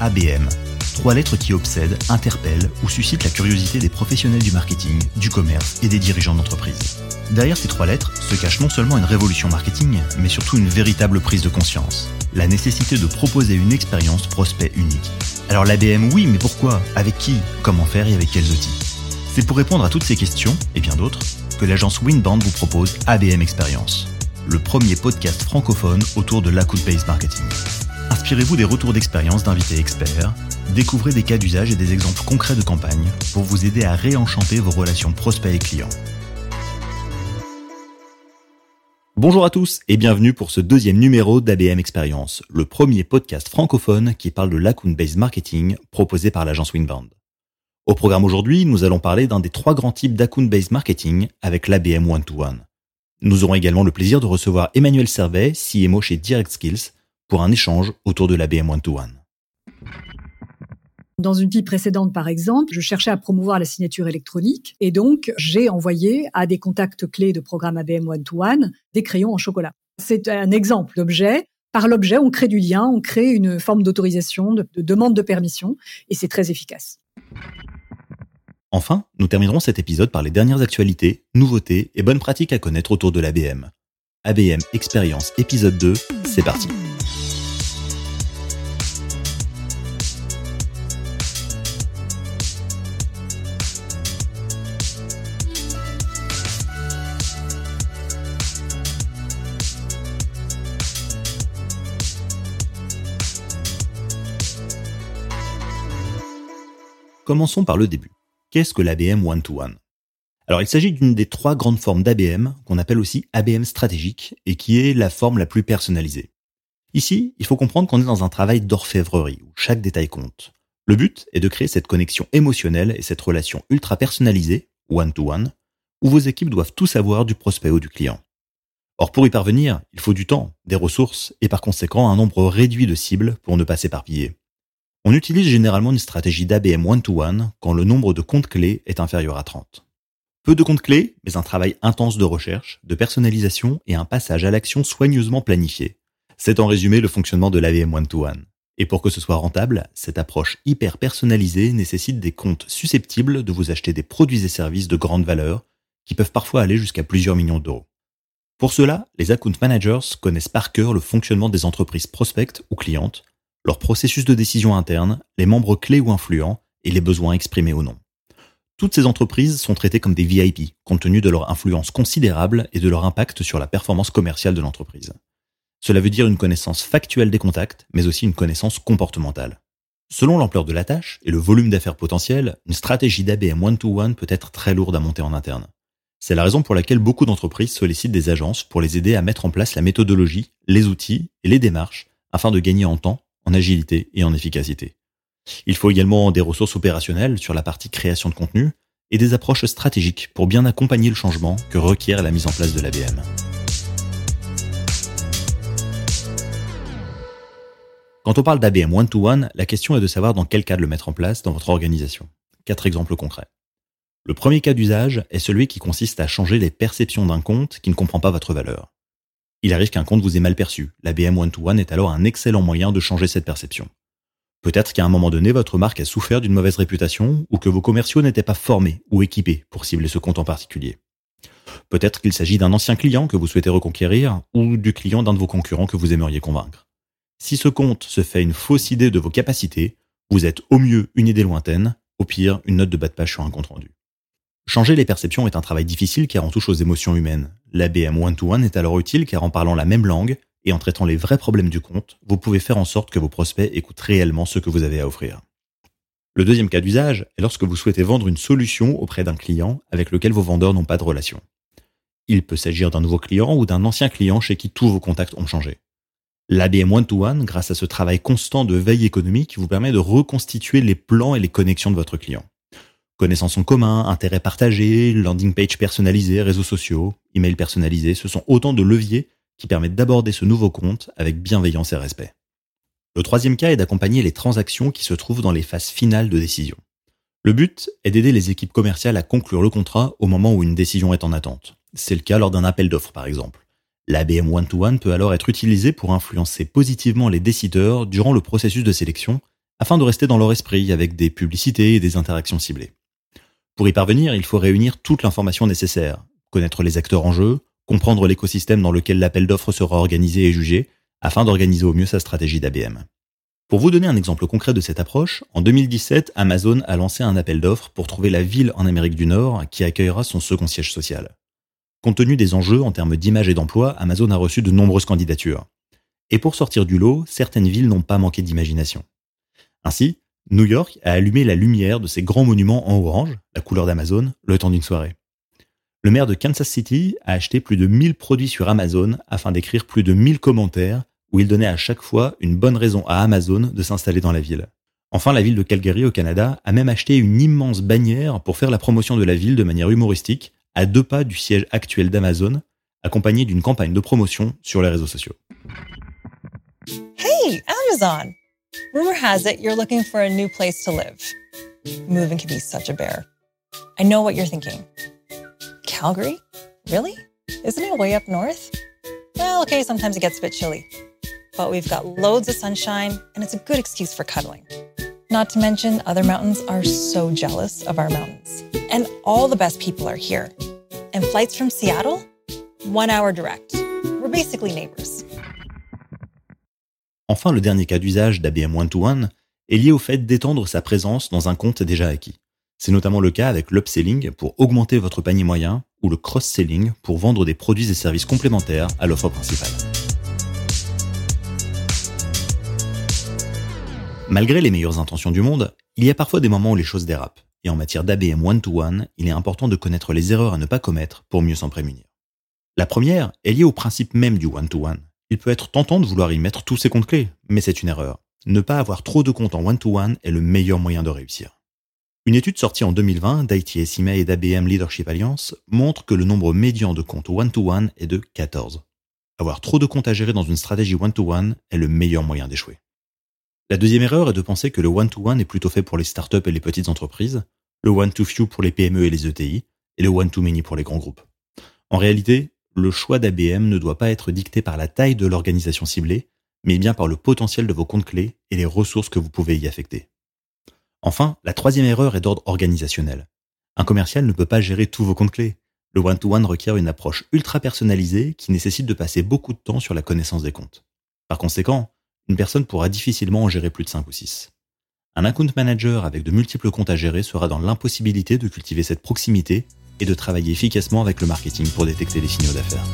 ABM. Trois lettres qui obsèdent, interpellent ou suscitent la curiosité des professionnels du marketing, du commerce et des dirigeants d'entreprise. Derrière ces trois lettres se cache non seulement une révolution marketing, mais surtout une véritable prise de conscience. La nécessité de proposer une expérience prospect unique. Alors l'ABM oui, mais pourquoi? Avec qui? Comment faire et avec quels outils? C'est pour répondre à toutes ces questions, et bien d'autres, que l'agence Winband vous propose ABM Experience, le premier podcast francophone autour de l'account-based marketing. Inspirez-vous des retours d'expérience d'invités experts, découvrez des cas d'usage et des exemples concrets de campagne pour vous aider à réenchanter vos relations prospects et clients. Bonjour à tous et bienvenue pour ce deuxième numéro d'ABM Experience, le premier podcast francophone qui parle de l'account-based marketing proposé par l'agence Winband. Au programme aujourd'hui, nous allons parler d'un des trois grands types d'account-based marketing avec l'ABM One-to-One. Nous aurons également le plaisir de recevoir Emmanuel Servet, CMO chez Direct Skills, pour un échange autour de l'ABM One-to-One. Dans une vie précédente, par exemple, je cherchais à promouvoir la signature électronique et donc j'ai envoyé à des contacts clés de programme ABM One-to-One des crayons en chocolat. C'est un exemple d'objet. Par l'objet, on crée du lien, on crée une forme d'autorisation, de, de demande de permission et c'est très efficace. Enfin, nous terminerons cet épisode par les dernières actualités, nouveautés et bonnes pratiques à connaître autour de l'ABM. ABM Expérience épisode 2, c'est parti. Commençons par le début. Qu'est-ce que l'ABM One-to-One? Alors il s'agit d'une des trois grandes formes d'ABM qu'on appelle aussi ABM stratégique et qui est la forme la plus personnalisée. Ici, il faut comprendre qu'on est dans un travail d'orfèvrerie où chaque détail compte. Le but est de créer cette connexion émotionnelle et cette relation ultra personnalisée, one-to-one, où vos équipes doivent tout savoir du prospect ou du client. Or, pour y parvenir, il faut du temps, des ressources et par conséquent un nombre réduit de cibles pour ne pas s'éparpiller. On utilise généralement une stratégie d'ABM one-to-one quand le nombre de comptes clés est inférieur à 30. Peu de comptes clés, mais un travail intense de recherche, de personnalisation et un passage à l'action soigneusement planifié. C'est en résumé le fonctionnement de l'ABM one-to-one. Et pour que ce soit rentable, cette approche hyper personnalisée nécessite des comptes susceptibles de vous acheter des produits et services de grande valeur qui peuvent parfois aller jusqu'à plusieurs millions d'euros. Pour cela, les account managers connaissent par cœur le fonctionnement des entreprises prospectes ou clientes leur processus de décision interne, les membres clés ou influents et les besoins exprimés ou non. Toutes ces entreprises sont traitées comme des VIP, compte tenu de leur influence considérable et de leur impact sur la performance commerciale de l'entreprise. Cela veut dire une connaissance factuelle des contacts, mais aussi une connaissance comportementale. Selon l'ampleur de la tâche et le volume d'affaires potentiel, une stratégie d'ABM one-to-one peut être très lourde à monter en interne. C'est la raison pour laquelle beaucoup d'entreprises sollicitent des agences pour les aider à mettre en place la méthodologie, les outils et les démarches afin de gagner en temps agilité et en efficacité. Il faut également des ressources opérationnelles sur la partie création de contenu et des approches stratégiques pour bien accompagner le changement que requiert la mise en place de l'ABM. Quand on parle d'ABM one-to-one, la question est de savoir dans quel cadre le mettre en place dans votre organisation. Quatre exemples concrets. Le premier cas d'usage est celui qui consiste à changer les perceptions d'un compte qui ne comprend pas votre valeur. Il arrive qu'un compte vous ait mal perçu. La BM One-to-One est alors un excellent moyen de changer cette perception. Peut-être qu'à un moment donné, votre marque a souffert d'une mauvaise réputation ou que vos commerciaux n'étaient pas formés ou équipés pour cibler ce compte en particulier. Peut-être qu'il s'agit d'un ancien client que vous souhaitez reconquérir ou du client d'un de vos concurrents que vous aimeriez convaincre. Si ce compte se fait une fausse idée de vos capacités, vous êtes au mieux une idée lointaine, au pire une note de bas de page sur un compte rendu. Changer les perceptions est un travail difficile car on touche aux émotions humaines. L'ABM one-to-one est alors utile car en parlant la même langue et en traitant les vrais problèmes du compte, vous pouvez faire en sorte que vos prospects écoutent réellement ce que vous avez à offrir. Le deuxième cas d'usage est lorsque vous souhaitez vendre une solution auprès d'un client avec lequel vos vendeurs n'ont pas de relation. Il peut s'agir d'un nouveau client ou d'un ancien client chez qui tous vos contacts ont changé. L'ABM One-to-One, grâce à ce travail constant de veille économique, vous permet de reconstituer les plans et les connexions de votre client. Connaissances en commun, intérêts partagés, landing page personnalisé, réseaux sociaux, email personnalisé, ce sont autant de leviers qui permettent d'aborder ce nouveau compte avec bienveillance et respect. Le troisième cas est d'accompagner les transactions qui se trouvent dans les phases finales de décision. Le but est d'aider les équipes commerciales à conclure le contrat au moment où une décision est en attente. C'est le cas lors d'un appel d'offres par exemple. L'ABM One-to-One peut alors être utilisé pour influencer positivement les décideurs durant le processus de sélection afin de rester dans leur esprit avec des publicités et des interactions ciblées. Pour y parvenir, il faut réunir toute l'information nécessaire, connaître les acteurs en jeu, comprendre l'écosystème dans lequel l'appel d'offres sera organisé et jugé, afin d'organiser au mieux sa stratégie d'ABM. Pour vous donner un exemple concret de cette approche, en 2017, Amazon a lancé un appel d'offres pour trouver la ville en Amérique du Nord qui accueillera son second siège social. Compte tenu des enjeux en termes d'image et d'emploi, Amazon a reçu de nombreuses candidatures. Et pour sortir du lot, certaines villes n'ont pas manqué d'imagination. Ainsi, New York a allumé la lumière de ses grands monuments en orange, la couleur d'Amazon, le temps d'une soirée. Le maire de Kansas City a acheté plus de 1000 produits sur Amazon afin d'écrire plus de 1000 commentaires où il donnait à chaque fois une bonne raison à Amazon de s'installer dans la ville. Enfin, la ville de Calgary au Canada a même acheté une immense bannière pour faire la promotion de la ville de manière humoristique, à deux pas du siège actuel d'Amazon, accompagnée d'une campagne de promotion sur les réseaux sociaux. Hey, Amazon! Rumor has it you're looking for a new place to live. Moving can be such a bear. I know what you're thinking. Calgary? Really? Isn't it way up north? Well, okay, sometimes it gets a bit chilly. but we've got loads of sunshine and it's a good excuse for cuddling. Not to mention, other mountains are so jealous of our mountains. And all the best people are here. And flights from Seattle? One hour direct. We're basically neighbors. Enfin, le dernier cas d'usage d'ABM One-to-One est lié au fait d'étendre sa présence dans un compte déjà acquis. C'est notamment le cas avec l'upselling pour augmenter votre panier moyen ou le cross-selling pour vendre des produits et services complémentaires à l'offre principale. Malgré les meilleures intentions du monde, il y a parfois des moments où les choses dérapent. Et en matière d'ABM one-to-one, il est important de connaître les erreurs à ne pas commettre pour mieux s'en prémunir. La première est liée au principe même du one-to-one. Il peut être tentant de vouloir y mettre tous ses comptes clés, mais c'est une erreur. Ne pas avoir trop de comptes en one-to-one est le meilleur moyen de réussir. Une étude sortie en 2020 d'ITSIMA et d'ABM Leadership Alliance montre que le nombre médian de comptes one-to-one est de 14. Avoir trop de comptes à gérer dans une stratégie one-to-one est le meilleur moyen d'échouer. La deuxième erreur est de penser que le one-to-one est plutôt fait pour les startups et les petites entreprises, le one-to-few pour les PME et les ETI, et le one-to-many pour les grands groupes. En réalité, le choix d'ABM ne doit pas être dicté par la taille de l'organisation ciblée, mais bien par le potentiel de vos comptes clés et les ressources que vous pouvez y affecter. Enfin, la troisième erreur est d'ordre organisationnel. Un commercial ne peut pas gérer tous vos comptes clés. Le one-to-one requiert une approche ultra personnalisée qui nécessite de passer beaucoup de temps sur la connaissance des comptes. Par conséquent, une personne pourra difficilement en gérer plus de 5 ou 6. Un account manager avec de multiples comptes à gérer sera dans l'impossibilité de cultiver cette proximité et de travailler efficacement avec le marketing pour détecter les signaux d'affaires.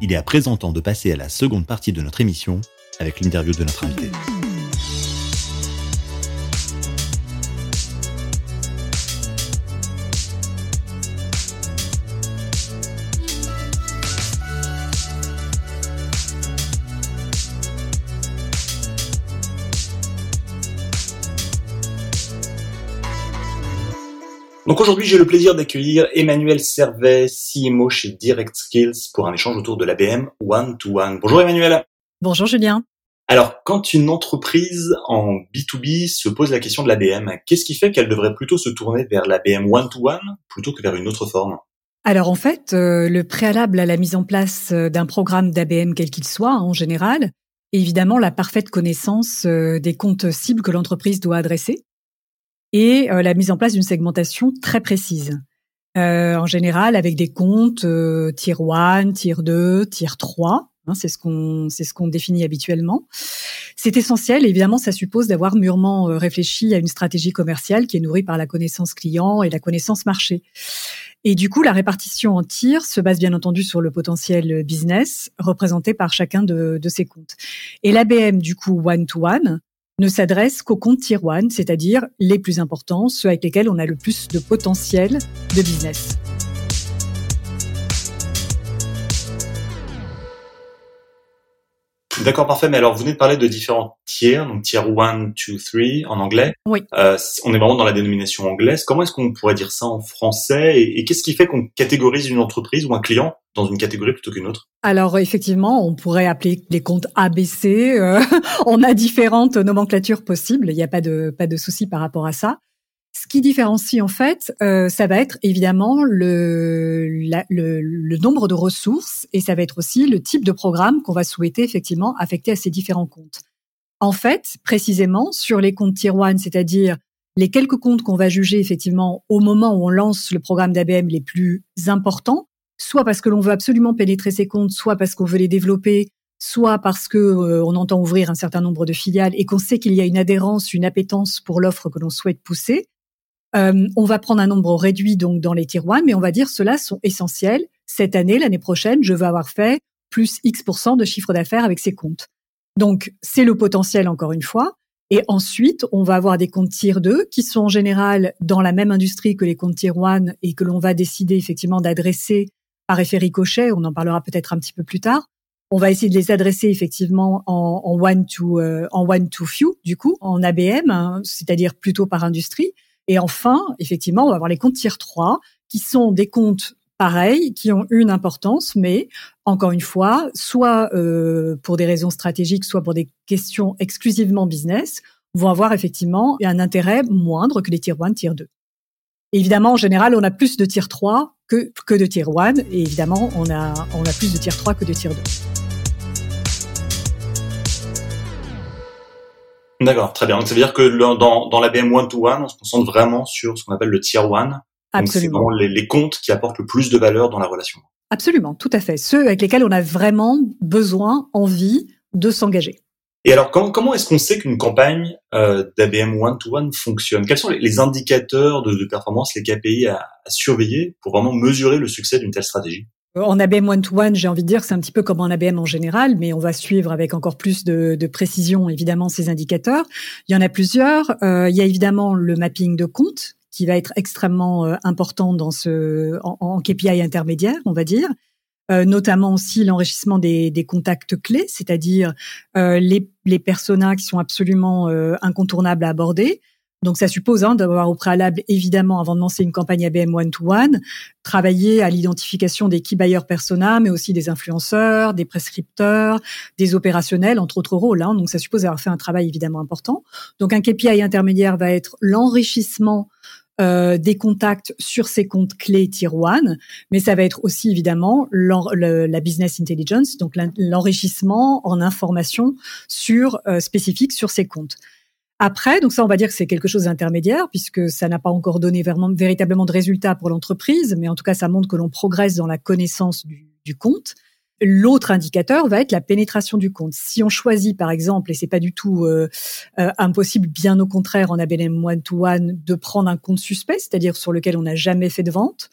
Il est à présent temps de passer à la seconde partie de notre émission avec l'interview de notre invité. Donc aujourd'hui, j'ai le plaisir d'accueillir Emmanuel Servet, CMO chez Direct Skills pour un échange autour de l'ABM One to One. Bonjour Emmanuel. Bonjour Julien. Alors, quand une entreprise en B2B se pose la question de l'ABM, qu'est-ce qui fait qu'elle devrait plutôt se tourner vers l'ABM One to One plutôt que vers une autre forme? Alors en fait, euh, le préalable à la mise en place euh, d'un programme d'ABM quel qu'il soit en général, est évidemment la parfaite connaissance euh, des comptes cibles que l'entreprise doit adresser et euh, la mise en place d'une segmentation très précise. Euh, en général, avec des comptes euh, tier 1, tier 2, tier 3. Hein, c'est ce qu'on c'est ce qu'on définit habituellement. C'est essentiel. Évidemment, ça suppose d'avoir mûrement réfléchi à une stratégie commerciale qui est nourrie par la connaissance client et la connaissance marché. Et du coup, la répartition en tiers se base bien entendu sur le potentiel business représenté par chacun de, de ces comptes. Et l'ABM, du coup, one-to-one, ne s'adresse qu'aux comptes tier c'est-à-dire les plus importants, ceux avec lesquels on a le plus de potentiel de business. D'accord, parfait. Mais alors, vous venez de parler de différents tiers, donc tier 1, 2, 3 en anglais. Oui. Euh, on est vraiment dans la dénomination anglaise. Comment est-ce qu'on pourrait dire ça en français Et, et qu'est-ce qui fait qu'on catégorise une entreprise ou un client dans une catégorie plutôt qu'une autre? Alors effectivement, on pourrait appeler les comptes ABC. Euh, on a différentes nomenclatures possibles. Il n'y a pas de pas de souci par rapport à ça. Ce qui différencie en fait, euh, ça va être évidemment le, nombre de ressources et ça va être aussi le type de programme qu'on va souhaiter effectivement affecter à ces différents comptes. En fait, précisément sur les comptes Tier 1, c'est-à-dire les quelques comptes qu'on va juger effectivement au moment où on lance le programme d'ABM les plus importants, soit parce que l'on veut absolument pénétrer ces comptes, soit parce qu'on veut les développer, soit parce que euh, on entend ouvrir un certain nombre de filiales et qu'on sait qu'il y a une adhérence, une appétence pour l'offre que l'on souhaite pousser. Euh, on va prendre un nombre réduit donc dans les tier mais on va dire ceux-là sont essentiels. Cette année, l'année prochaine, je veux avoir fait plus X% de chiffre d'affaires avec ces comptes. Donc, c'est le potentiel encore une fois. Et ensuite, on va avoir des comptes tier 2 qui sont en général dans la même industrie que les comptes tier 1 et que l'on va décider effectivement d'adresser par effet ricochet. On en parlera peut-être un petit peu plus tard. On va essayer de les adresser effectivement en, one to euh, en one to few du coup en ABM, hein, c'est-à-dire plutôt par industrie. Et enfin, effectivement, on va avoir les comptes tier 3 qui sont des comptes pareils, qui ont une importance, mais encore une fois, soit euh, pour des raisons stratégiques, soit pour des questions exclusivement business, vont avoir effectivement un intérêt moindre que les tier 1, tier 2. évidemment, en général, on a plus de tier 3 que, que de tier 1, et évidemment, on a, on a plus de tier 3 que de tier 2. D'accord, très bien. Donc ça veut dire que dans, dans l'ABM one-to-one, on se concentre vraiment sur ce qu'on appelle le tier one. Absolument. C'est les, les comptes qui apportent le plus de valeur dans la relation. Absolument, tout à fait. Ceux avec lesquels on a vraiment besoin, envie de s'engager. Et alors, comment, comment est-ce qu'on sait qu'une campagne euh, d'ABM one-to-one fonctionne? Quels sont les, indicateurs de, de, performance, les KPI à, à surveiller pour vraiment mesurer le succès d'une telle stratégie? En ABM one-to-one, j'ai envie de dire, c'est un petit peu comme en ABM en général, mais on va suivre avec encore plus de, de précision, évidemment, ces indicateurs. Il y en a plusieurs. Euh, il y a évidemment le mapping de compte, qui va être extrêmement euh, important dans ce en, KPI intermédiaire, on va dire. Euh, notamment aussi l'enrichissement des, des, contacts clés, c'est-à-dire euh, les, les personas qui sont absolument euh, incontournables à aborder, donc ça suppose hein, d'avoir au préalable, évidemment, avant de lancer une campagne ABM one-to-one, travailler à l'identification des key buyers persona, mais aussi des influenceurs, des prescripteurs, des opérationnels, entre autres rôles. Hein. Donc ça suppose d'avoir fait un travail évidemment important. Donc un KPI intermédiaire va être l'enrichissement euh, des contacts sur ces comptes clés tier 1, mais ça va être aussi évidemment la business intelligence, donc l'enrichissement en informations sur euh, spécifiques sur ces comptes. Après, donc ça, on va dire que c'est quelque chose d'intermédiaire puisque ça n'a pas encore donné véritablement de résultats pour l'entreprise, mais en tout cas, ça montre que l'on progresse dans la connaissance du, du compte. L'autre indicateur va être la pénétration du compte. Si on choisit, par exemple, et c'est pas du tout euh, euh, impossible, bien au contraire, en ABM one to one, de prendre un compte suspect, c'est-à-dire sur lequel on n'a jamais fait de vente,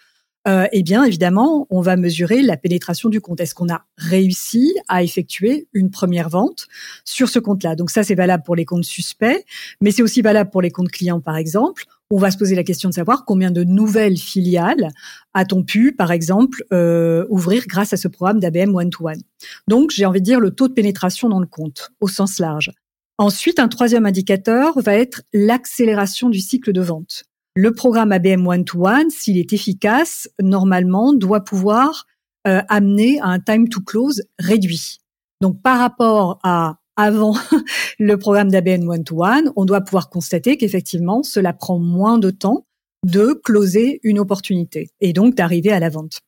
euh, eh bien évidemment, on va mesurer la pénétration du compte. Est-ce qu'on a réussi à effectuer une première vente sur ce compte-là? Donc ça, c'est valable pour les comptes suspects, mais c'est aussi valable pour les comptes clients, par exemple. On va se poser la question de savoir combien de nouvelles filiales a-t-on pu, par exemple, euh, ouvrir grâce à ce programme d'ABM One-to-One. Donc, j'ai envie de dire le taux de pénétration dans le compte, au sens large. Ensuite, un troisième indicateur va être l'accélération du cycle de vente le programme ABM One-to-One, s'il est efficace, normalement, doit pouvoir euh, amener à un time to close réduit. Donc, par rapport à avant le programme d'ABM One-to-One, on doit pouvoir constater qu'effectivement, cela prend moins de temps de closer une opportunité et donc d'arriver à la vente.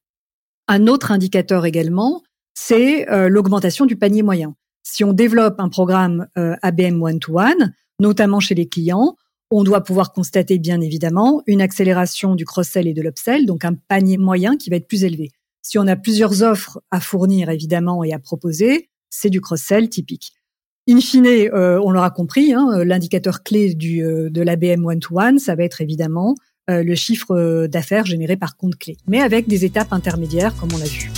Un autre indicateur également, c'est euh, l'augmentation du panier moyen. Si on développe un programme euh, ABM One-to-One, notamment chez les clients, on doit pouvoir constater bien évidemment une accélération du cross-sell et de l'upsell, donc un panier moyen qui va être plus élevé. Si on a plusieurs offres à fournir évidemment et à proposer, c'est du cross-sell typique. In fine, euh, on l'aura compris, hein, l'indicateur clé euh, de l'ABM one-to-one, ça va être évidemment euh, le chiffre d'affaires généré par compte clé, mais avec des étapes intermédiaires comme on l'a vu.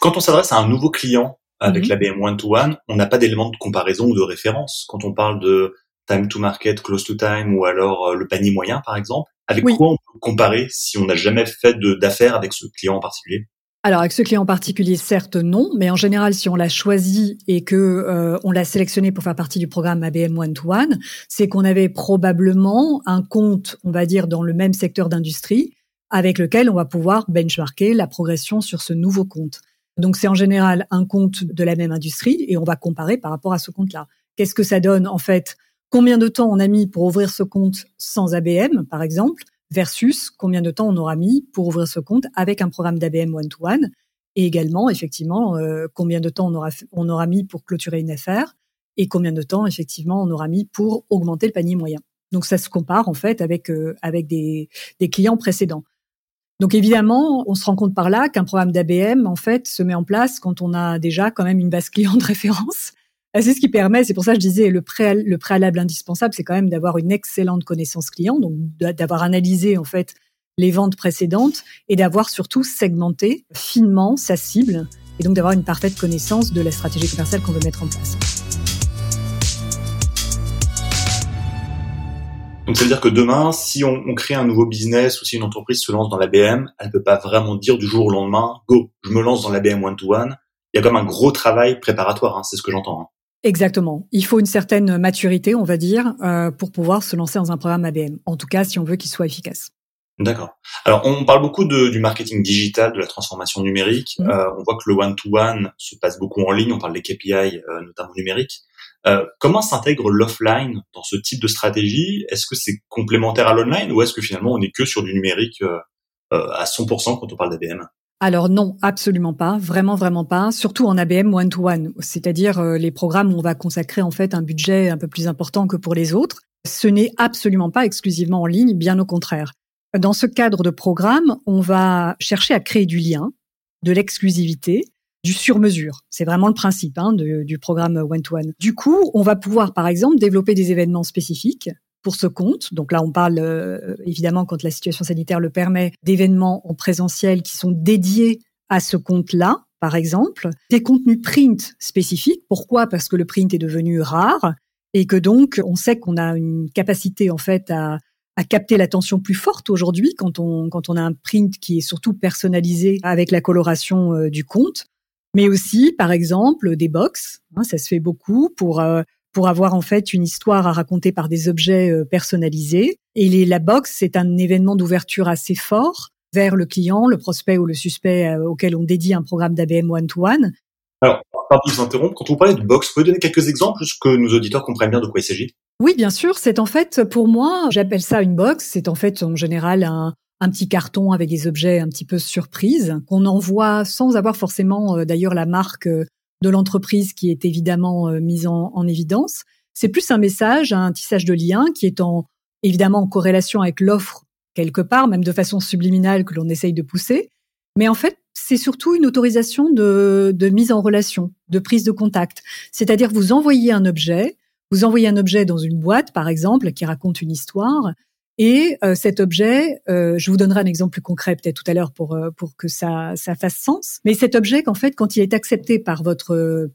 Quand on s'adresse à un nouveau client avec la l'ABM one-to-one, on n'a pas d'éléments de comparaison ou de référence. Quand on parle de time to market, close to time ou alors euh, le panier moyen par exemple, avec quoi on peut comparer si on n'a jamais fait d'affaires avec ce client en particulier? Alors avec ce client en particulier, certes non, mais en général, si on l'a choisi et que euh, on l'a sélectionné pour faire partie du programme ABM One to One, c'est qu'on avait probablement un compte, on va dire, dans le même secteur d'industrie, avec lequel on va pouvoir benchmarker la progression sur ce nouveau compte. Donc c'est en général un compte de la même industrie et on va comparer par rapport à ce compte-là. Qu'est-ce que ça donne en fait? Combien de temps on a mis pour ouvrir ce compte sans ABM, par exemple, versus combien de temps on aura mis pour ouvrir ce compte avec un programme d'ABM one-to-one et également, effectivement, euh, combien de temps on aura, on aura mis pour clôturer une affaire et combien de temps, effectivement, on aura mis pour augmenter le panier moyen. Donc ça se compare en fait avec euh, avec des, des clients précédents. Donc évidemment, on se rend compte par là qu'un programme d'ABM en fait se met en place quand on a déjà quand même une base client de référence. C'est ce qui permet, c'est pour ça que je disais le, le préalable indispensable, c'est quand même d'avoir une excellente connaissance client, donc d'avoir analysé en fait les ventes précédentes et d'avoir surtout segmenté finement sa cible et donc d'avoir une parfaite connaissance de la stratégie commerciale qu'on veut mettre en place. Donc ça veut dire que demain, si on, on, crée un nouveau business ou si une entreprise se lance dans l'ABM, elle ne peut pas vraiment dire du jour au lendemain, go, je me lance dans l'ABM one-to-one. Il y a comme un gros travail préparatoire, hein, c'est ce que j'entends. Hein. Exactement. Il faut une certaine maturité, on va dire, euh, pour pouvoir se lancer dans un programme ABM. En tout cas, si on veut qu'il soit efficace. D'accord. Alors, on parle beaucoup de, du marketing digital, de la transformation numérique. Mmh. Euh, on voit que le one-to-one se passe beaucoup en ligne. On parle des KPI, euh, notamment numériques. Euh, comment s'intègre l'offline dans ce type de stratégie? Est-ce que c'est complémentaire à l'online ou est-ce que finalement on n'est que sur du numérique euh, euh, à 100% quand on parle d'ABM alors non, absolument pas, vraiment vraiment pas, surtout en ABM one to one, c'est-à-dire les programmes où on va consacrer en fait un budget un peu plus important que pour les autres. Ce n'est absolument pas exclusivement en ligne, bien au contraire. Dans ce cadre de programme, on va chercher à créer du lien, de l'exclusivité, du sur-mesure. C'est vraiment le principe hein, du programme one-to-one. Du coup, on va pouvoir, par exemple, développer des événements spécifiques pour ce compte. Donc là, on parle euh, évidemment, quand la situation sanitaire le permet, d'événements en présentiel qui sont dédiés à ce compte-là, par exemple. Des contenus print spécifiques. Pourquoi? Parce que le print est devenu rare et que donc, on sait qu'on a une capacité en fait à à capter l'attention plus forte aujourd'hui quand on quand on a un print qui est surtout personnalisé avec la coloration euh, du compte mais aussi, par exemple, des box. Hein, ça se fait beaucoup pour euh, pour avoir en fait une histoire à raconter par des objets euh, personnalisés. Et les, la box, c'est un événement d'ouverture assez fort vers le client, le prospect ou le suspect euh, auquel on dédie un programme d'ABM one-to-one. Alors, pardon de vous interrompre, quand vous parlez de box, vous pouvez donner quelques exemples, juste que nos auditeurs comprennent bien de quoi il s'agit? Oui, bien sûr. C'est en fait, pour moi, j'appelle ça une box. C'est en fait en général un, un petit carton avec des objets un petit peu surprises qu'on envoie sans avoir forcément euh, d'ailleurs la marque euh, de l'entreprise qui est évidemment euh, mise en, évidence. C'est plus un message, un tissage de lien qui est en, évidemment en corrélation avec l'offre quelque part, même de façon subliminale que l'on essaye de pousser. Mais en fait, c'est surtout une autorisation de, de mise en relation, de prise de contact. C'est-à-dire vous envoyez un objet, vous envoyez un objet dans une boîte, par exemple, qui raconte une histoire, et euh, cet objet, euh, je vous donnerai un exemple plus concret peut-être tout à l'heure pour euh, pour que ça ça fasse sens. Mais cet objet, qu'en fait, quand il est accepté par votre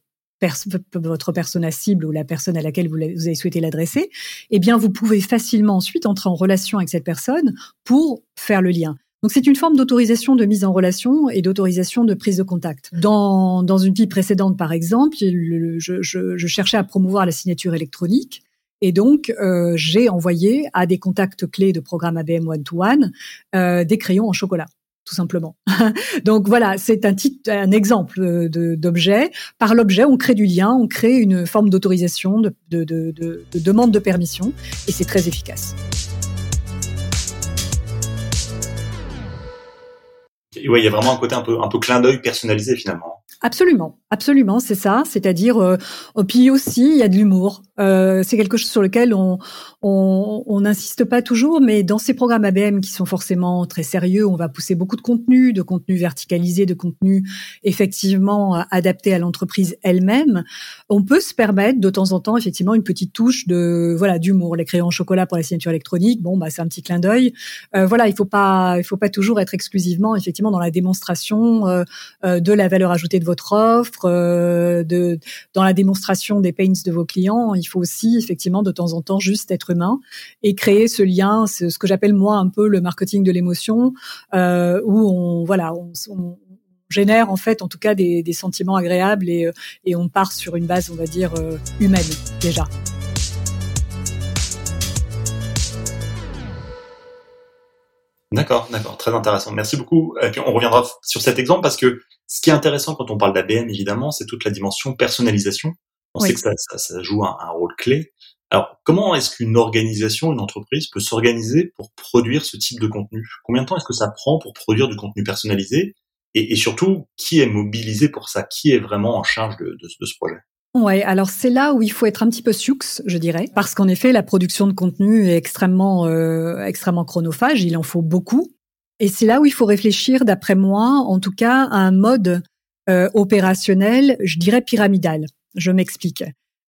votre persona cible ou la personne à laquelle vous, vous avez souhaité l'adresser, eh bien, vous pouvez facilement ensuite entrer en relation avec cette personne pour faire le lien. Donc c'est une forme d'autorisation de mise en relation et d'autorisation de prise de contact. Dans, dans une vie précédente, par exemple, je, je, je cherchais à promouvoir la signature électronique et donc, euh, j'ai envoyé à des contacts clés de programme ABM One-to-One euh, des crayons en chocolat tout simplement. donc voilà, c'est un, titre, un exemple d'objet. Par l'objet, on crée du lien, on crée une forme d'autorisation, de, de, de, de, demande de permission, et c'est très efficace. Oui, il y a vraiment un côté un peu, un peu clin d'œil personnalisé finalement. Absolument, absolument, c'est ça. C'est-à-dire, euh, puis aussi, il y a de l'humour. Euh, c'est quelque chose sur lequel on on n'insiste pas toujours, mais dans ces programmes ABM qui sont forcément très sérieux, on va pousser beaucoup de contenu, de contenu verticalisé, de contenu effectivement adapté à l'entreprise elle-même. On peut se permettre de temps en temps effectivement une petite touche de voilà d'humour. Les crayons en chocolat pour la signature électronique, bon bah c'est un petit clin d'œil. Euh, voilà, il faut pas il faut pas toujours être exclusivement effectivement dans la démonstration euh, euh, de la valeur ajoutée de votre offre, euh, de, dans la démonstration des pains de vos clients, faut aussi effectivement de temps en temps juste être humain et créer ce lien, ce, que j'appelle moi un peu le marketing de l'émotion, euh, où on voilà, on, génère en fait en tout cas des, sentiments agréables et, et, on part sur une base on va dire euh, humaine déjà. D'accord, d'accord, très intéressant. Merci beaucoup. Et puis on reviendra sur cet exemple parce que ce qui est intéressant quand on parle d'ABM, évidemment, c'est toute la dimension personnalisation. On sait que ça, ça, ça joue un, un, rôle clé. Alors, comment est-ce qu'une organisation, une entreprise peut s'organiser pour produire ce type de contenu? Combien de temps est-ce que ça prend pour produire du contenu personnalisé? Et, et, surtout, qui est mobilisé pour ça? Qui est vraiment en charge de, de, de ce projet? Ouais, alors c'est là où il faut être un petit peu sioux, je dirais, parce qu'en effet, la production de contenu est extrêmement, euh, extrêmement chronophage. Il en faut beaucoup, et c'est là où il faut réfléchir, d'après moi, en tout cas, à un mode euh, opérationnel, je dirais pyramidal. Je m'explique.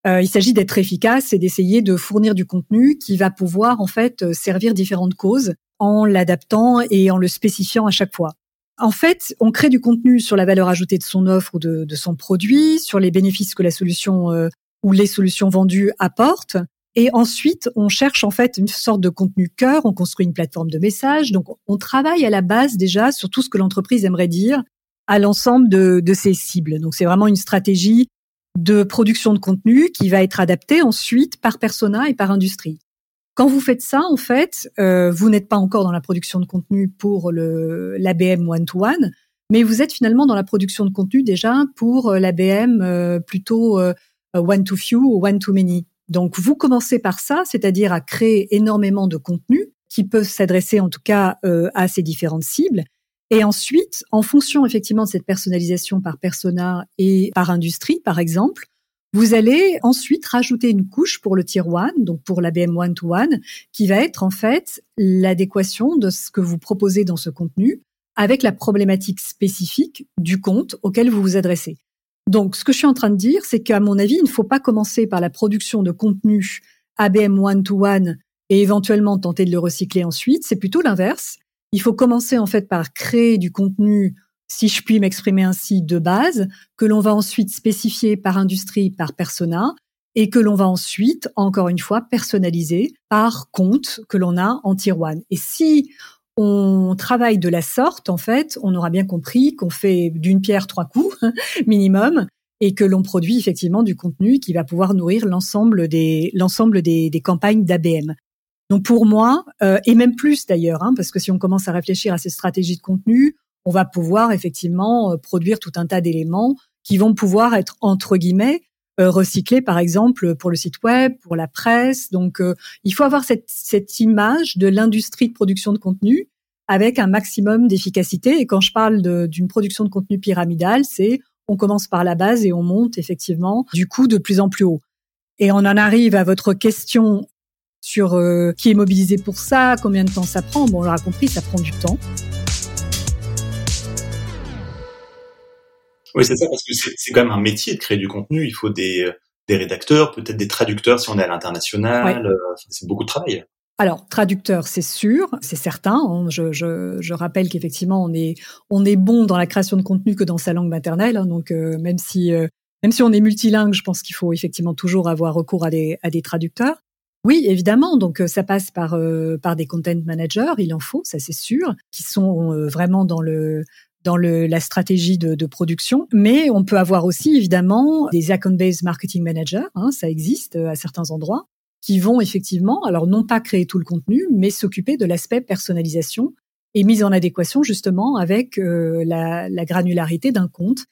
Euh, il s'agit d'être efficace et d'essayer de fournir du contenu qui va pouvoir en fait servir différentes causes en l'adaptant et en le spécifiant à chaque fois. En fait, on crée du contenu sur la valeur ajoutée de son offre ou de, de son produit, sur les bénéfices que la solution euh, ou les solutions vendues apportent. Et ensuite, on cherche en fait une sorte de contenu cœur, on construit une plateforme de messages. Donc, on travaille à la base déjà sur tout ce que l'entreprise aimerait dire à l'ensemble de, de ses cibles. Donc, c'est vraiment une stratégie de production de contenu qui va être adaptée ensuite par persona et par industrie. Quand vous faites ça, en fait, euh, vous n'êtes pas encore dans la production de contenu pour l'ABM one-to-one, mais vous êtes finalement dans la production de contenu déjà pour euh, l'ABM euh, plutôt euh, one-to-few ou one-to-many. Donc vous commencez par ça, c'est-à-dire à créer énormément de contenu qui peuvent s'adresser en tout cas à ces différentes cibles. Et ensuite, en fonction effectivement de cette personnalisation par persona et par industrie, par exemple, vous allez ensuite rajouter une couche pour le tier one, donc pour l'ABM one-to-one, qui va être en fait l'adéquation de ce que vous proposez dans ce contenu avec la problématique spécifique du compte auquel vous vous adressez. Donc, ce que je suis en train de dire, c'est qu'à mon avis, il ne faut pas commencer par la production de contenu ABM one-to-one et éventuellement tenter de le recycler ensuite. C'est plutôt l'inverse. Il faut commencer en fait par créer du contenu si je puis m'exprimer ainsi, de base, que l'on va ensuite spécifier par industrie, par persona, et que l'on va ensuite, encore une fois, personnaliser par compte que l'on a en tier one. Et si on travaille de la sorte, en fait, on aura bien compris qu'on fait d'une pierre trois coups minimum et que l'on produit effectivement du contenu qui va pouvoir nourrir l'ensemble des des, des, campagnes d'ABM. Donc pour moi, euh, et même plus d'ailleurs, hein, parce que si on commence à réfléchir à ces stratégies de contenu, on va pouvoir effectivement euh, produire tout un tas d'éléments qui vont pouvoir être entre guillemets euh, recyclés, par exemple pour le site web, pour la presse. Donc, euh, il faut avoir cette, cette image de l'industrie de production de contenu avec un maximum d'efficacité. Et quand je parle d'une production de contenu pyramidale, c'est on commence par la base et on monte effectivement du coup de plus en plus haut. Et on en arrive à votre question sur qui est mobilisé pour ça, combien de temps ça prend. Bon, on l'aura compris, ça prend du temps. Oui, c'est ça, parce que c'est quand même un métier de créer du contenu. Il faut des, des rédacteurs, peut-être des traducteurs si on est à l'international. Euh, c'est beaucoup de travail. Alors, traducteur, c'est sûr, c'est certain. Je, je, je rappelle qu'effectivement, on est, on est bon dans la création de contenu que dans sa langue maternelle. Hein. donc, euh, même si, euh, même si on est multilingue, je pense qu'il faut effectivement toujours avoir recours à des, à des traducteurs. Oui, évidemment. Donc, ça passe par par des content managers. Il en faut, ça c'est sûr, qui sont vraiment dans le dans le, la stratégie de, de, production. Mais on peut avoir aussi évidemment des account-based marketing managers, hein, ça existe euh, à certains endroits, qui vont effectivement, alors non pas créer tout le contenu, mais s'occuper de l'aspect personnalisation et mise en adéquation justement avec euh, la, la granularité d'un compte.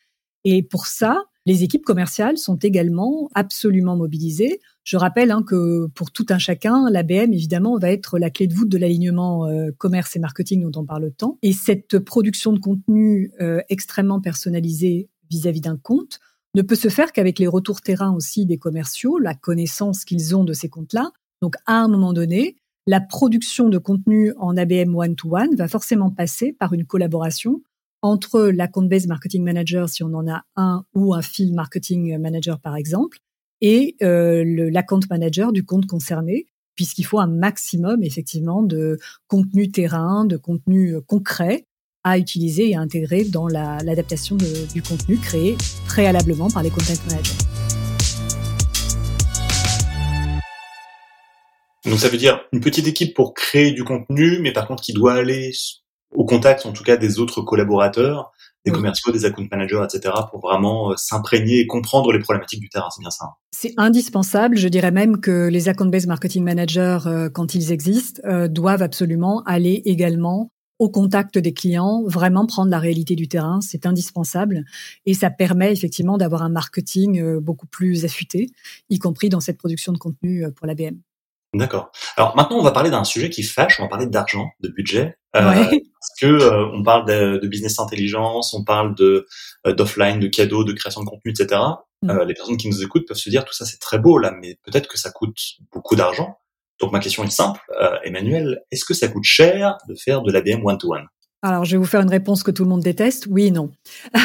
Et pour ça, les équipes commerciales sont également absolument mobilisées. Je rappelle hein, que pour tout un chacun, l'ABM, évidemment, va être la clé de voûte de l'alignement euh, commerce et marketing dont on parle tant. Et cette production de contenu euh, extrêmement personnalisé vis-à-vis d'un compte ne peut se faire qu'avec les retours terrain aussi des commerciaux, la connaissance qu'ils ont de ces comptes-là. Donc, à un moment donné, la production de contenu en ABM one-to-one va forcément passer par une collaboration entre l'account-based marketing manager, si on en a un, ou un field marketing manager, par exemple, et euh, l'account manager du compte concerné, puisqu'il faut un maximum, effectivement, de contenu terrain, de contenu euh, concret à utiliser et à intégrer dans l'adaptation du contenu créé préalablement par les content managers. Donc ça veut dire une petite équipe pour créer du contenu, mais par contre qui doit aller au contact, en tout cas, des autres collaborateurs, des commerciaux, des account managers, etc., pour vraiment euh, s'imprégner et comprendre les problématiques du terrain. C'est bien ça. Hein. C'est indispensable. Je dirais même que les account-based marketing managers, euh, quand ils existent, euh, doivent absolument aller également au contact des clients, vraiment prendre la réalité du terrain, c'est indispensable et ça permet effectivement d'avoir un marketing beaucoup plus affûté, y compris dans cette production de contenu pour l'ABM. D'accord. Alors maintenant, on va parler d'un sujet qui fâche. On va parler d'argent, de budget, euh, parce que euh, on parle de, de, business intelligence, on parle de d'offline, de cadeaux, de création de contenu, etc. Mm. les personnes qui nous écoutent peuvent se dire tout ça c'est très beau là, mais peut-être que ça coûte beaucoup d'argent. Donc ma question est simple, euh, Emmanuel, est-ce que ça coûte cher de faire de l'ABM one-to-one? Alors, je vais vous faire une réponse que tout le monde déteste. Oui et non.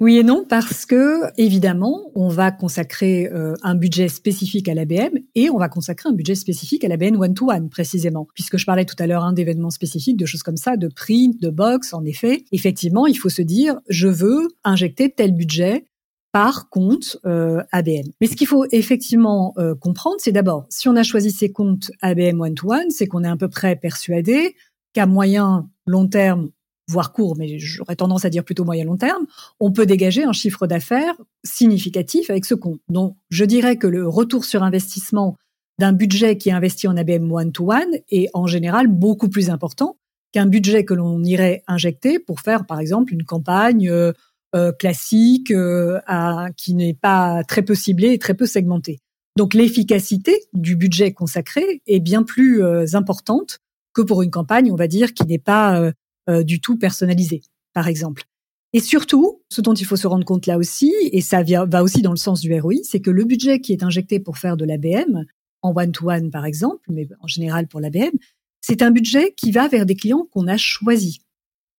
oui et non, parce que, évidemment, on va consacrer euh, un budget spécifique à l'ABM et on va consacrer un budget spécifique à l'ABN one-to-one, précisément. Puisque je parlais tout à l'heure hein, d'événements spécifiques, de choses comme ça, de print, de box, en effet. Effectivement, il faut se dire, je veux injecter tel budget par compte euh, ABM. Mais ce qu'il faut effectivement euh, comprendre, c'est d'abord, si on a choisi ces comptes ABM one-to-one, c'est qu'on est à peu près persuadé qu'à moyen, long terme, voire court, mais j'aurais tendance à dire plutôt moyen long terme, on peut dégager un chiffre d'affaires significatif avec ce compte. Donc, je dirais que le retour sur investissement d'un budget qui est investi en ABM one-to-one est en général beaucoup plus important qu'un budget que l'on irait injecter pour faire, par exemple, une campagne euh, euh, classique euh, qui n'est pas très peu ciblé et très peu segmenté. Donc l'efficacité du budget consacré est bien plus euh, importante que pour une campagne, on va dire, qui n'est pas du tout personnalisée, par exemple. Et surtout, ce dont il faut se rendre compte là aussi, et ça va aussi dans le sens du ROI, c'est que le budget qui est injecté pour faire de l'ABM, en one-to-one par exemple, mais en général pour l'ABM, c'est un budget qui va vers des clients qu'on a choisis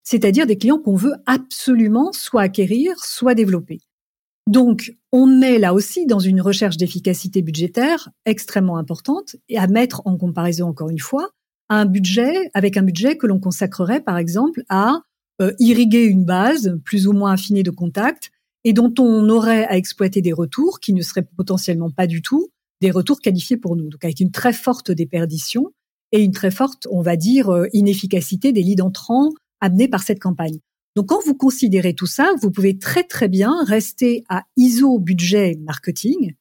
c'est-à-dire des clients qu'on veut absolument soit acquérir, soit développer. Donc, on est là aussi dans une recherche d'efficacité budgétaire extrêmement importante et à mettre en comparaison, encore une fois, un budget avec un budget que l'on consacrerait, par exemple, à euh, irriguer une base plus ou moins affinée de contacts et dont on aurait à exploiter des retours qui ne seraient potentiellement pas du tout des retours qualifiés pour nous. Donc, avec une très forte déperdition et une très forte, on va dire, euh, inefficacité des leads entrants amené par cette campagne. Donc quand vous considérez tout ça, vous pouvez très très bien rester à ISO budget marketing,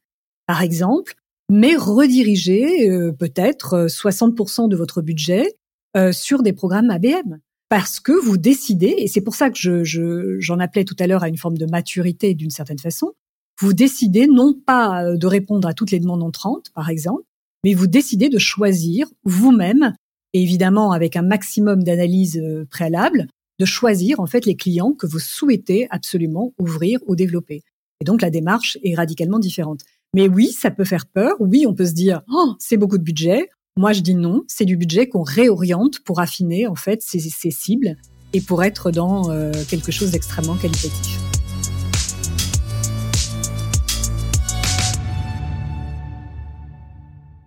par exemple, mais rediriger euh, peut-être 60% euh, de votre budget euh, sur des programmes ABM. Parce que vous décidez, et c'est pour ça que je, j'en appelais tout à l'heure à une forme de maturité d'une certaine façon, vous décidez non pas de répondre à toutes les demandes entrantes, par exemple, mais vous décidez de choisir vous-même et évidemment avec un maximum d'analyse euh, préalable, de choisir en fait les clients que vous souhaitez absolument ouvrir ou développer. Et donc la démarche est radicalement différente. Mais oui, ça peut faire peur. Oui, on peut se dire oh, c'est beaucoup de budget. Moi, je dis non, c'est du budget qu'on réoriente pour affiner en fait ses, cibles et pour être dans euh, quelque chose d'extrêmement qualitatif.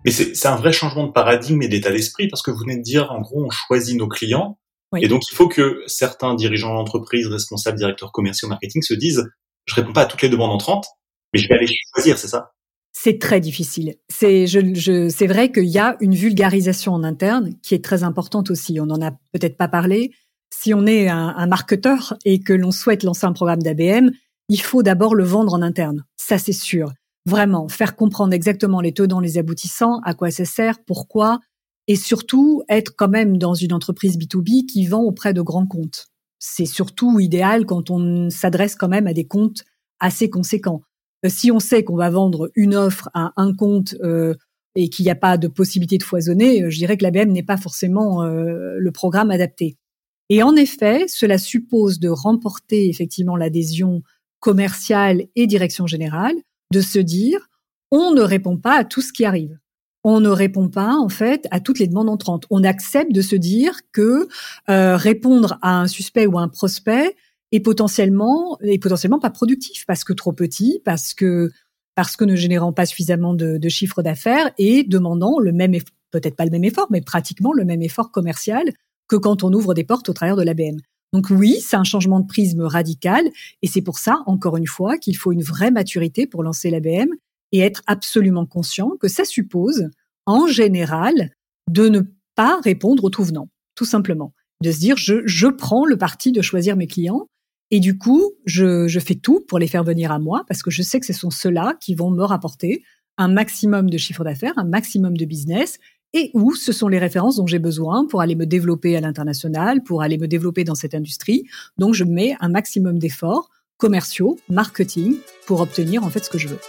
Mais c'est un vrai changement de paradigme et d'état d'esprit parce que vous venez de dire, en gros, on choisit nos clients. Et donc, il faut que certains dirigeants d'entreprise, responsables, directeurs commerciaux, marketing se disent, je réponds pas à toutes les demandes entrantes, mais je vais aller choisir, c'est ça? C'est très difficile. C'est je, je, c'est vrai qu'il y a une vulgarisation en interne qui est très importante aussi. On n'en a peut-être pas parlé. Si on est un, un marketeur et que l'on souhaite lancer un programme d'ABM, il faut d'abord le vendre en interne. Ça, c'est sûr. Vraiment, faire comprendre exactement les tenants, les aboutissants, à quoi ça sert, pourquoi, et surtout être quand même dans une entreprise B2B qui vend auprès de grands comptes. C'est surtout idéal quand on s'adresse quand même à des comptes assez conséquents. Euh, si on sait qu'on va vendre une offre à un compte euh, et qu'il n'y a pas de possibilité de foisonner, euh, je dirais que l'ABM n'est pas forcément le programme adapté. Et en effet, cela suppose de remporter effectivement l'adhésion commerciale et direction générale, de se dire on ne répond pas à tout ce qui arrive. On ne répond pas en fait à toutes les demandes entrantes. On accepte de se dire que euh, répondre à un suspect ou à un prospect est potentiellement est potentiellement pas productif parce que trop petit, parce que parce que ne générant pas suffisamment de, de chiffre d'affaires et demandant le même peut-être pas le même effort, mais pratiquement le même effort commercial que quand on ouvre des portes au travers de l'ABM. Donc oui, c'est un changement de prisme radical et c'est pour ça, encore une fois, qu'il faut une vraie maturité pour lancer l'ABM et être absolument conscient que ça suppose, en général, de ne pas répondre au tout venant, tout simplement. De se dire, je, je prends le parti de choisir mes clients et du coup, je, je fais tout pour les faire venir à moi parce que je sais que ce sont ceux-là qui vont me rapporter un maximum de chiffre d'affaires, un maximum de business et où ce sont les références dont j'ai besoin pour aller me développer à l'international, pour aller me développer dans cette industrie. Donc je mets un maximum d'efforts commerciaux, marketing, pour obtenir en fait ce que je veux.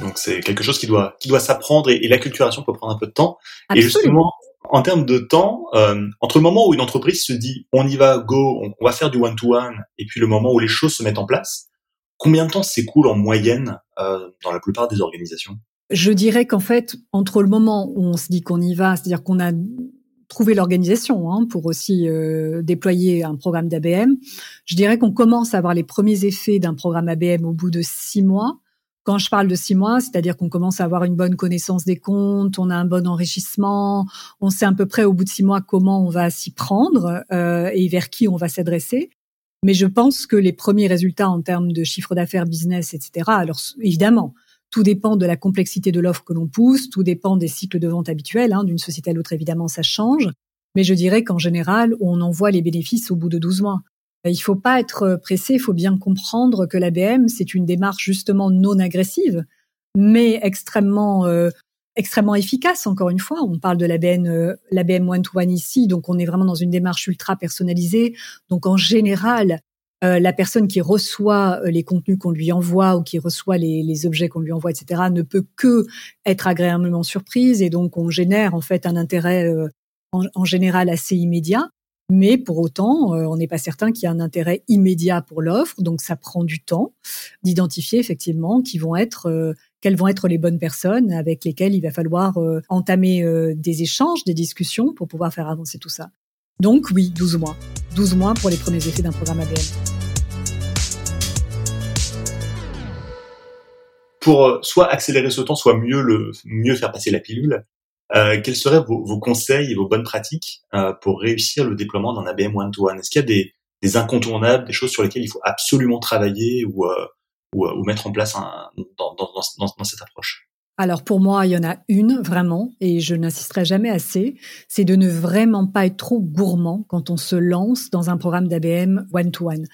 Donc c'est quelque chose qui doit qui doit s'apprendre et, l'acculturation peut prendre un peu de temps. Et justement, en termes de temps, euh, entre le moment où une entreprise se dit on y va, go, on, va faire du one to one, et puis le moment où les choses se mettent en place, combien de temps s'écoule en moyenne euh, dans la plupart des organisations? Je dirais qu'en fait, entre le moment où on se dit qu'on y va, c'est-à-dire qu'on a trouvé l'organisation hein, pour aussi euh, déployer un programme d'ABM, je dirais qu'on commence à avoir les premiers effets d'un programme ABM au bout de six mois quand je parle de six mois, c'est-à-dire qu'on commence à avoir une bonne connaissance des comptes, on a un bon enrichissement, on sait à peu près au bout de six mois comment on va s'y prendre euh, et vers qui on va s'adresser. Mais je pense que les premiers résultats en termes de chiffre d'affaires, business, etc. Alors évidemment, tout dépend de la complexité de l'offre que l'on pousse, tout dépend des cycles de vente habituels. Hein, D'une société à l'autre, évidemment, ça change. Mais je dirais qu'en général, on en voit les bénéfices au bout de 12 mois. Il faut pas être pressé, il faut bien comprendre que l'ABM, c'est une démarche justement non agressive, mais extrêmement euh, extrêmement efficace. Encore une fois, on parle de l'ABM euh, one to one ici, donc on est vraiment dans une démarche ultra personnalisée. Donc en général, euh, la personne qui reçoit les contenus qu'on lui envoie ou qui reçoit les, les objets qu'on lui envoie, etc., ne peut que être agréablement surprise et donc on génère en fait un intérêt en général assez immédiat. Mais pour autant, euh, on n'est pas certain qu'il y ait un intérêt immédiat pour l'offre. Donc, ça prend du temps d'identifier effectivement qui vont être, euh, quelles vont être les bonnes personnes avec lesquelles il va falloir euh, entamer des échanges, des discussions pour pouvoir faire avancer tout ça. Donc, oui, 12 mois. 12 mois pour les premiers effets d'un programme ABM. Pour soit accélérer ce temps, soit mieux le mieux faire passer la pilule, euh, quels seraient vos, conseils et vos bonnes pratiques euh, pour réussir le déploiement d'un ABM one-to-one Est-ce qu'il y a des, des, incontournables, des choses sur lesquelles il faut absolument travailler ou, euh, ou, ou, mettre en place un, dans, dans, dans, dans cette approche? Alors pour moi, il y en a une vraiment, et je n'insisterai jamais assez, c'est de ne vraiment pas être trop gourmand quand on se lance dans un programme d'ABM one-to-one.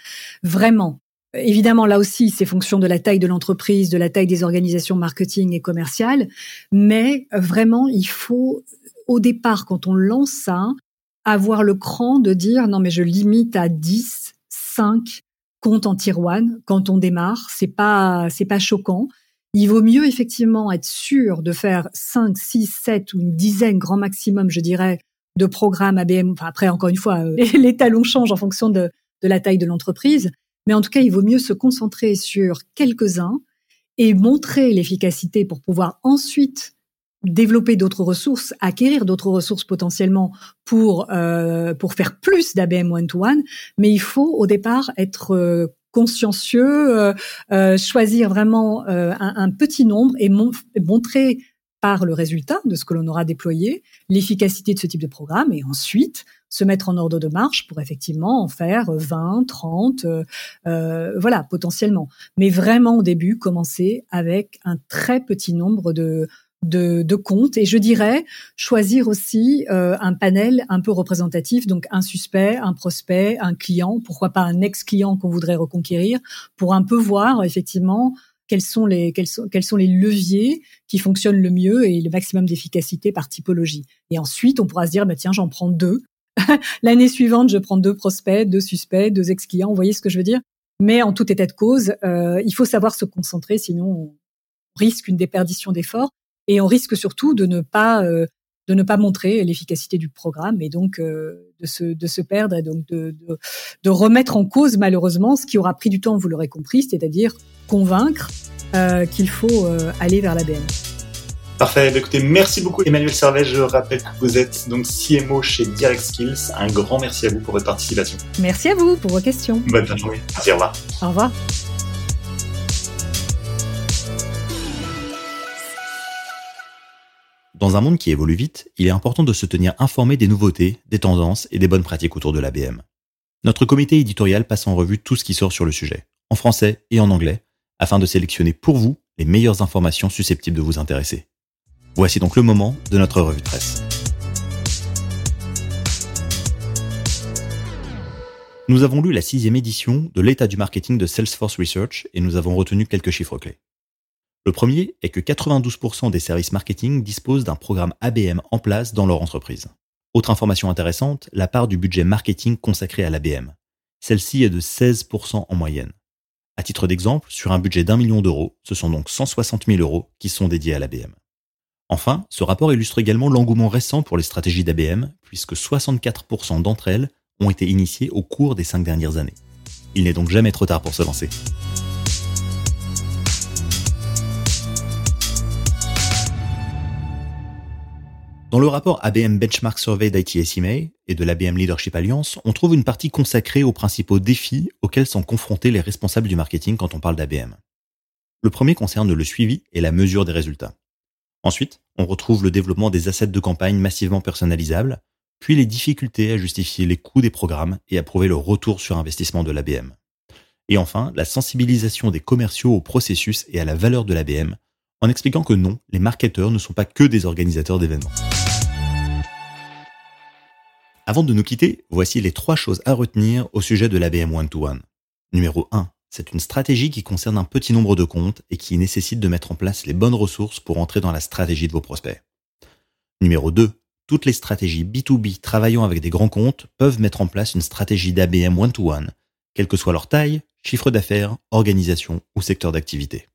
Vraiment, Évidemment, là aussi, c'est fonction de la taille de l'entreprise, de la taille des organisations marketing et commerciales, mais vraiment, il faut, au départ, quand on lance ça, avoir le cran de dire non, mais je limite à 10, 5 comptes en tier one quand on démarre. C'est pas, c'est pas choquant. Il vaut mieux effectivement être sûr de faire 5, 6, 7 ou une dizaine, grand maximum, je dirais, de programmes ABM. Enfin, après, encore une fois, euh, les talons changent en fonction de la taille de l'entreprise. Mais en tout cas, il vaut mieux se concentrer sur quelques-uns et montrer l'efficacité pour pouvoir ensuite développer d'autres ressources, acquérir d'autres ressources potentiellement pour euh, pour faire plus d'ABM one to one. Mais il faut au départ être euh, consciencieux, euh, euh, choisir vraiment un, un, petit nombre et montrer par le résultat de ce que l'on aura déployé, l'efficacité de ce type de programme, et ensuite se mettre en ordre de marche pour effectivement en faire 20, 30, euh, euh, voilà, potentiellement. Mais vraiment au début, commencer avec un très petit nombre de, de, de comptes et je dirais choisir aussi euh, un panel un peu représentatif, donc un suspect, un prospect, un client, pourquoi pas un ex-client qu'on voudrait reconquérir, pour un peu voir effectivement quels sont les quels sont, quels sont les leviers qui fonctionnent le mieux et le maximum d'efficacité par typologie. Et ensuite, on pourra se dire bah tiens, j'en prends deux. L'année suivante, je prends deux prospects, deux suspects, deux ex-clients. Vous voyez ce que je veux dire? Mais en tout état de cause, euh, il faut savoir se concentrer, sinon on risque une déperdition d'efforts et on risque surtout de ne pas euh, de ne pas montrer l'efficacité du programme et donc euh, de, se, de se perdre et donc de, de, de, remettre en cause malheureusement ce qui aura pris du temps, vous l'aurez compris, c'est-à-dire convaincre euh, qu'il faut euh, aller vers l'ABM. Parfait. Bah, écoutez, merci beaucoup Emmanuel Servet. Je rappelle que vous êtes donc CMO chez Direct Skills. Un grand merci à vous pour votre participation. Merci à vous pour vos questions. Bonne fin de journée. Merci, au revoir. Au revoir. Dans un monde qui évolue vite, il est important de se tenir informé des nouveautés, des tendances et des bonnes pratiques autour de l'ABM. Notre comité éditorial passe en revue tout ce qui sort sur le sujet, en français et en anglais, afin de sélectionner pour vous les meilleures informations susceptibles de vous intéresser. Voici donc le moment de notre revue de presse. Nous avons lu la sixième édition de l'état du marketing de Salesforce Research et nous avons retenu quelques chiffres clés. Le premier est que 92% des services marketing disposent d'un programme ABM en place dans leur entreprise. Autre information intéressante, la part du budget marketing consacré à l'ABM. Celle-ci est de 16% en moyenne. À titre d'exemple, sur un budget d'un million d'euros, ce sont donc 160 000 euros qui sont dédiés à l'ABM. Enfin, ce rapport illustre également l'engouement récent pour les stratégies d'ABM, puisque 64% d'entre elles ont été initiées au cours des cinq dernières années. Il n'est donc jamais trop tard pour se lancer. Dans le rapport ABM Benchmark Survey d'ITSMA et de l'ABM Leadership Alliance, on trouve une partie consacrée aux principaux défis auxquels sont confrontés les responsables du marketing quand on parle d'ABM. Le premier concerne le suivi et la mesure des résultats. Ensuite, on retrouve le développement des assets de campagne massivement personnalisables, puis les difficultés à justifier les coûts des programmes et à prouver le retour sur investissement de l'ABM. Et enfin, la sensibilisation des commerciaux au processus et à la valeur de l'ABM, en expliquant que non, les marketeurs ne sont pas que des organisateurs d'événements. Avant de nous quitter, voici les trois choses à retenir au sujet de l'ABM One-to-One. Numéro 1. C'est une stratégie qui concerne un petit nombre de comptes et qui nécessite de mettre en place les bonnes ressources pour entrer dans la stratégie de vos prospects. Numéro 2. Toutes les stratégies B2B travaillant avec des grands comptes peuvent mettre en place une stratégie d'ABM one-to-one, quelle que soit leur taille, chiffre d'affaires, organisation ou secteur d'activité.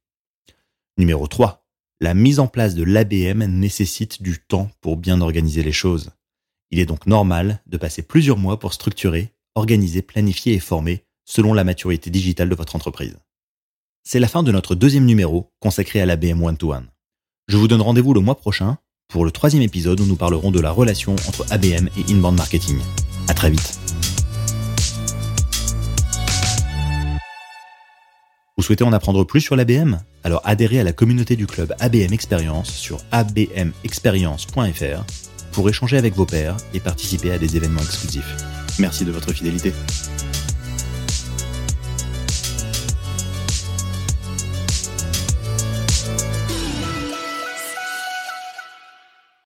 Numéro 3. La mise en place de l'ABM nécessite du temps pour bien organiser les choses. Il est donc normal de passer plusieurs mois pour structurer, organiser, planifier et former selon la maturité digitale de votre entreprise. C'est la fin de notre deuxième numéro consacré à l'ABM One-to-One. Je vous donne rendez-vous le mois prochain pour le troisième épisode où nous parlerons de la relation entre ABM et inbound marketing. À très vite. Vous souhaitez en apprendre plus sur l'ABM Alors adhérez à la communauté du club ABM Experience sur abmexperience.fr pour échanger avec vos pairs et participer à des événements exclusifs. Merci de votre fidélité.